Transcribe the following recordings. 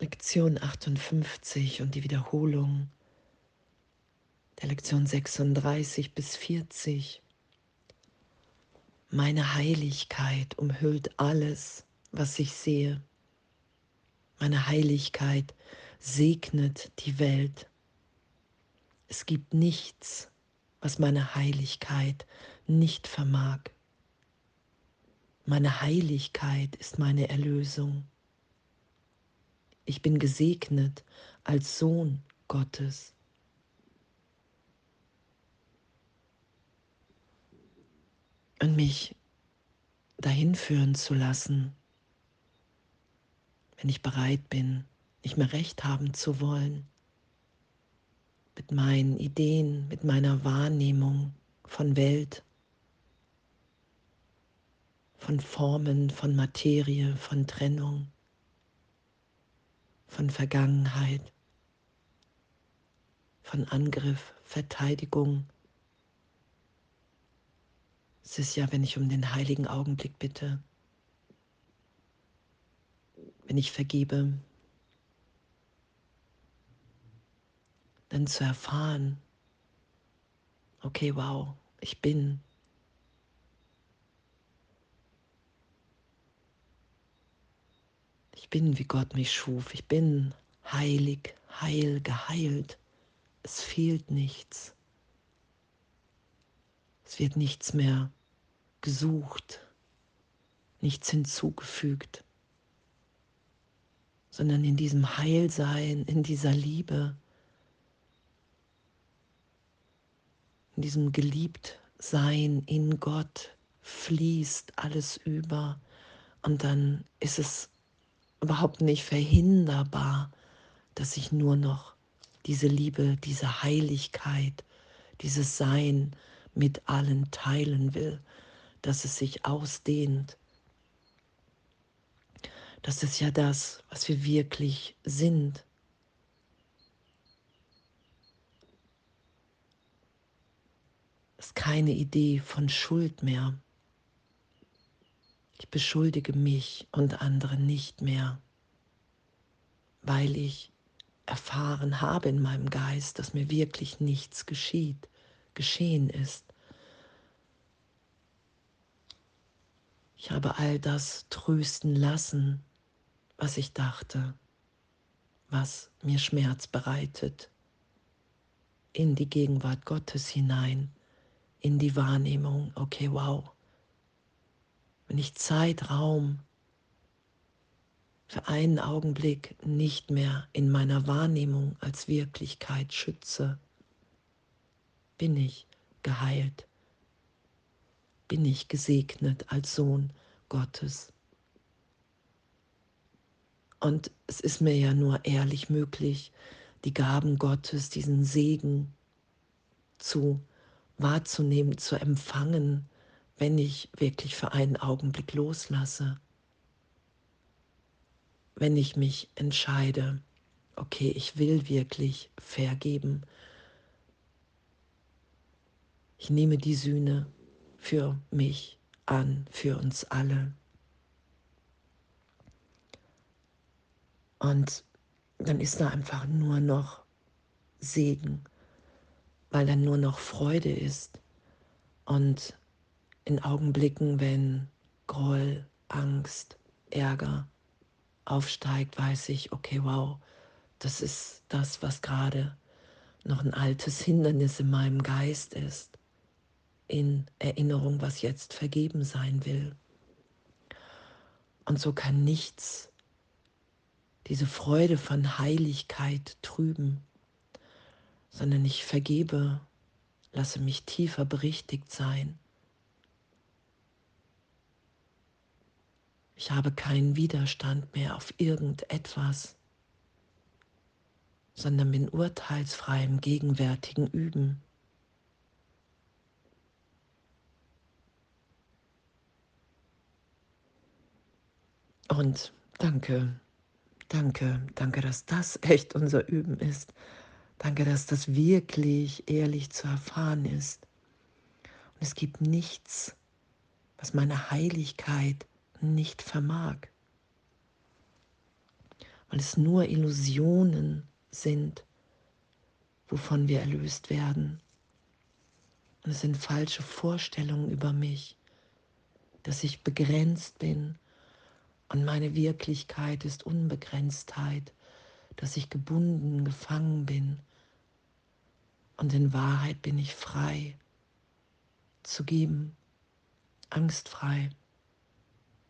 Lektion 58 und die Wiederholung der Lektion 36 bis 40. Meine Heiligkeit umhüllt alles, was ich sehe. Meine Heiligkeit segnet die Welt. Es gibt nichts, was meine Heiligkeit nicht vermag. Meine Heiligkeit ist meine Erlösung. Ich bin gesegnet als Sohn Gottes. Und mich dahin führen zu lassen, wenn ich bereit bin, nicht mehr recht haben zu wollen, mit meinen Ideen, mit meiner Wahrnehmung von Welt, von Formen, von Materie, von Trennung, von Vergangenheit, von Angriff, Verteidigung. Es ist ja, wenn ich um den heiligen Augenblick bitte, wenn ich vergebe, dann zu erfahren, okay, wow, ich bin Ich bin, wie Gott mich schuf. Ich bin heilig, heil, geheilt. Es fehlt nichts. Es wird nichts mehr gesucht, nichts hinzugefügt, sondern in diesem Heilsein, in dieser Liebe, in diesem Geliebtsein in Gott fließt alles über und dann ist es überhaupt nicht verhinderbar, dass ich nur noch diese Liebe, diese Heiligkeit, dieses Sein mit allen teilen will, dass es sich ausdehnt. Das ist ja das, was wir wirklich sind. Es ist keine Idee von Schuld mehr. Ich beschuldige mich und andere nicht mehr, weil ich erfahren habe in meinem Geist, dass mir wirklich nichts geschieht, geschehen ist. Ich habe all das trösten lassen, was ich dachte, was mir Schmerz bereitet, in die Gegenwart Gottes hinein, in die Wahrnehmung, okay, wow, wenn ich Zeitraum für einen Augenblick nicht mehr in meiner Wahrnehmung als Wirklichkeit schütze, bin ich geheilt, bin ich gesegnet als Sohn Gottes. Und es ist mir ja nur ehrlich möglich, die Gaben Gottes, diesen Segen zu wahrzunehmen, zu empfangen, wenn ich wirklich für einen Augenblick loslasse, wenn ich mich entscheide, okay, ich will wirklich vergeben. Ich nehme die Sühne für mich an, für uns alle. Und dann ist da einfach nur noch Segen, weil dann nur noch Freude ist. Und in Augenblicken, wenn Groll, Angst, Ärger aufsteigt, weiß ich, okay, wow, das ist das, was gerade noch ein altes Hindernis in meinem Geist ist, in Erinnerung, was jetzt vergeben sein will. Und so kann nichts diese Freude von Heiligkeit trüben, sondern ich vergebe, lasse mich tiefer berichtigt sein Ich habe keinen Widerstand mehr auf irgendetwas, sondern bin urteilsfrei im gegenwärtigen Üben. Und danke, danke, danke, dass das echt unser Üben ist. Danke, dass das wirklich ehrlich zu erfahren ist. Und es gibt nichts, was meine Heiligkeit nicht vermag. Weil es nur Illusionen sind, wovon wir erlöst werden. Und es sind falsche Vorstellungen über mich, dass ich begrenzt bin und meine Wirklichkeit ist Unbegrenztheit, dass ich gebunden, gefangen bin. Und in Wahrheit bin ich frei zu geben, angstfrei.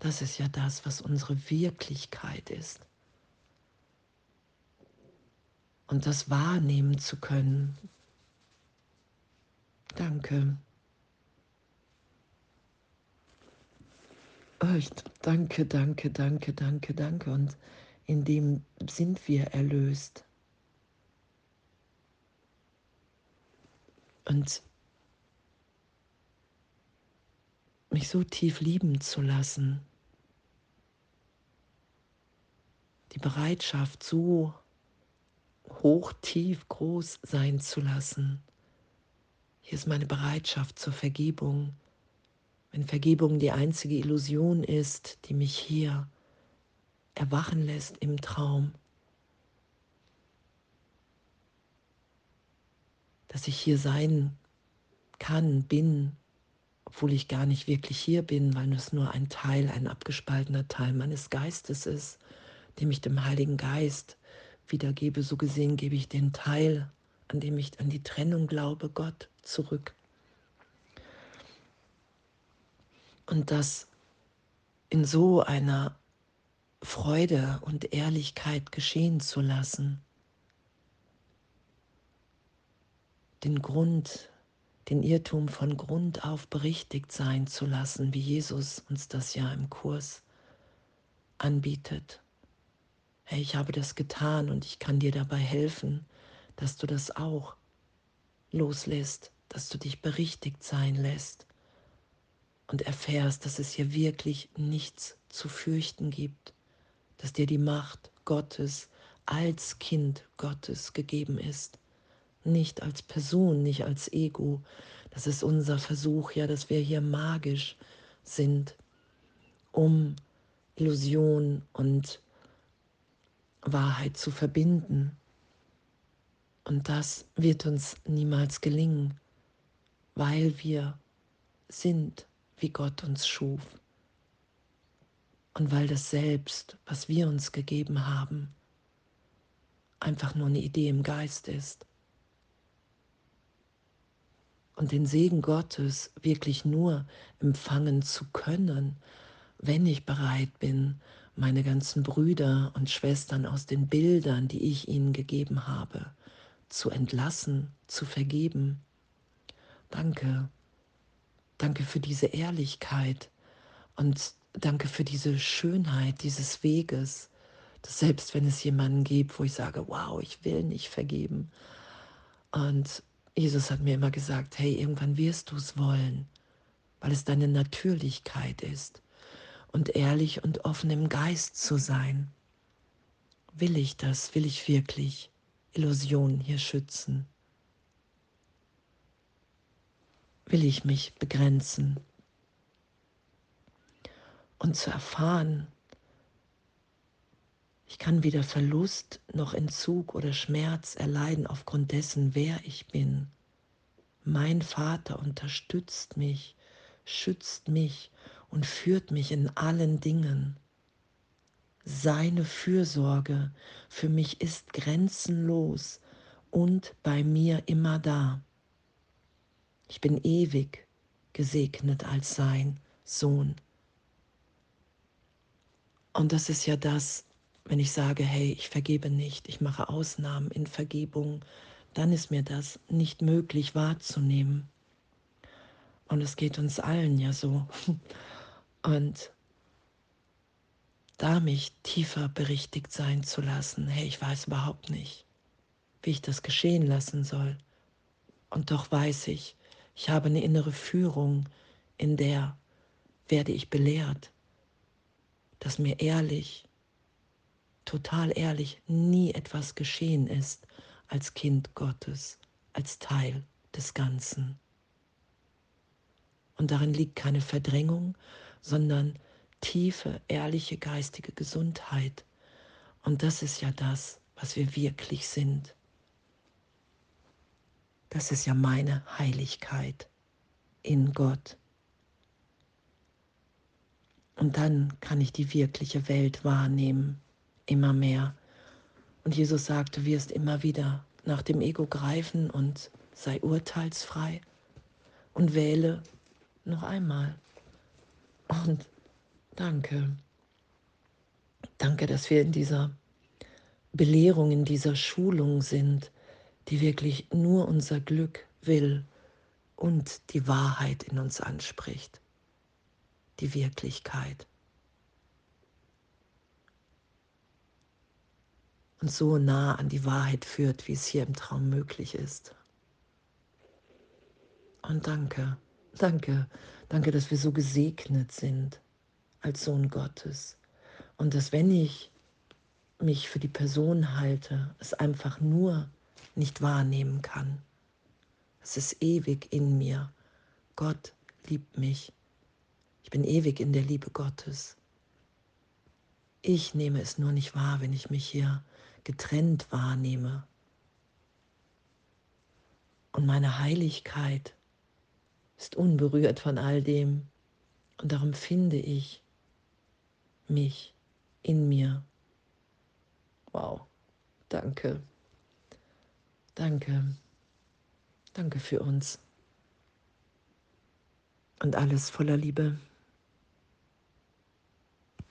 Das ist ja das, was unsere Wirklichkeit ist. Und das wahrnehmen zu können. Danke. Echt, danke, danke, danke, danke, danke. Und in dem sind wir erlöst. Und mich so tief lieben zu lassen, die Bereitschaft so hoch, tief, groß sein zu lassen. Hier ist meine Bereitschaft zur Vergebung. Wenn Vergebung die einzige Illusion ist, die mich hier erwachen lässt im Traum, dass ich hier sein kann, bin, obwohl ich gar nicht wirklich hier bin, weil es nur ein Teil, ein abgespaltener Teil meines Geistes ist, dem ich dem Heiligen Geist wiedergebe. So gesehen gebe ich den Teil, an dem ich an die Trennung glaube, Gott zurück. Und das in so einer Freude und Ehrlichkeit geschehen zu lassen, den Grund den Irrtum von Grund auf berichtigt sein zu lassen, wie Jesus uns das ja im Kurs anbietet. Hey, ich habe das getan und ich kann dir dabei helfen, dass du das auch loslässt, dass du dich berichtigt sein lässt und erfährst, dass es hier wirklich nichts zu fürchten gibt, dass dir die Macht Gottes als Kind Gottes gegeben ist nicht als Person, nicht als Ego. Das ist unser Versuch, ja, dass wir hier magisch sind, um Illusion und Wahrheit zu verbinden. Und das wird uns niemals gelingen, weil wir sind, wie Gott uns schuf. Und weil das Selbst, was wir uns gegeben haben, einfach nur eine Idee im Geist ist und den Segen Gottes wirklich nur empfangen zu können, wenn ich bereit bin, meine ganzen Brüder und Schwestern aus den Bildern, die ich ihnen gegeben habe, zu entlassen, zu vergeben. Danke. Danke für diese Ehrlichkeit und danke für diese Schönheit dieses Weges, dass selbst wenn es jemanden gibt, wo ich sage, wow, ich will nicht vergeben und Jesus hat mir immer gesagt, hey, irgendwann wirst du es wollen, weil es deine Natürlichkeit ist. Und ehrlich und offen im Geist zu sein. Will ich das? Will ich wirklich Illusionen hier schützen? Will ich mich begrenzen? Und zu erfahren, ich kann weder Verlust noch Entzug oder Schmerz erleiden aufgrund dessen, wer ich bin. Mein Vater unterstützt mich, schützt mich und führt mich in allen Dingen. Seine Fürsorge für mich ist grenzenlos und bei mir immer da. Ich bin ewig gesegnet als sein Sohn. Und das ist ja das, wenn ich sage, hey, ich vergebe nicht, ich mache Ausnahmen in Vergebung, dann ist mir das nicht möglich wahrzunehmen. Und es geht uns allen ja so. Und da mich tiefer berichtigt sein zu lassen, hey, ich weiß überhaupt nicht, wie ich das geschehen lassen soll. Und doch weiß ich, ich habe eine innere Führung, in der werde ich belehrt, dass mir ehrlich total ehrlich, nie etwas geschehen ist als Kind Gottes, als Teil des Ganzen. Und darin liegt keine Verdrängung, sondern tiefe, ehrliche geistige Gesundheit. Und das ist ja das, was wir wirklich sind. Das ist ja meine Heiligkeit in Gott. Und dann kann ich die wirkliche Welt wahrnehmen, immer mehr. Und Jesus sagte, wirst immer wieder nach dem Ego greifen und sei urteilsfrei und wähle noch einmal. Und danke. Danke, dass wir in dieser Belehrung, in dieser Schulung sind, die wirklich nur unser Glück will und die Wahrheit in uns anspricht die Wirklichkeit. Und so nah an die Wahrheit führt, wie es hier im Traum möglich ist. Und danke, danke, danke, dass wir so gesegnet sind als Sohn Gottes. Und dass wenn ich mich für die Person halte, es einfach nur nicht wahrnehmen kann. Es ist ewig in mir. Gott liebt mich. Ich bin ewig in der Liebe Gottes. Ich nehme es nur nicht wahr, wenn ich mich hier getrennt wahrnehme. Und meine Heiligkeit ist unberührt von all dem. Und darum finde ich mich in mir. Wow, danke. Danke. Danke für uns. Und alles voller Liebe.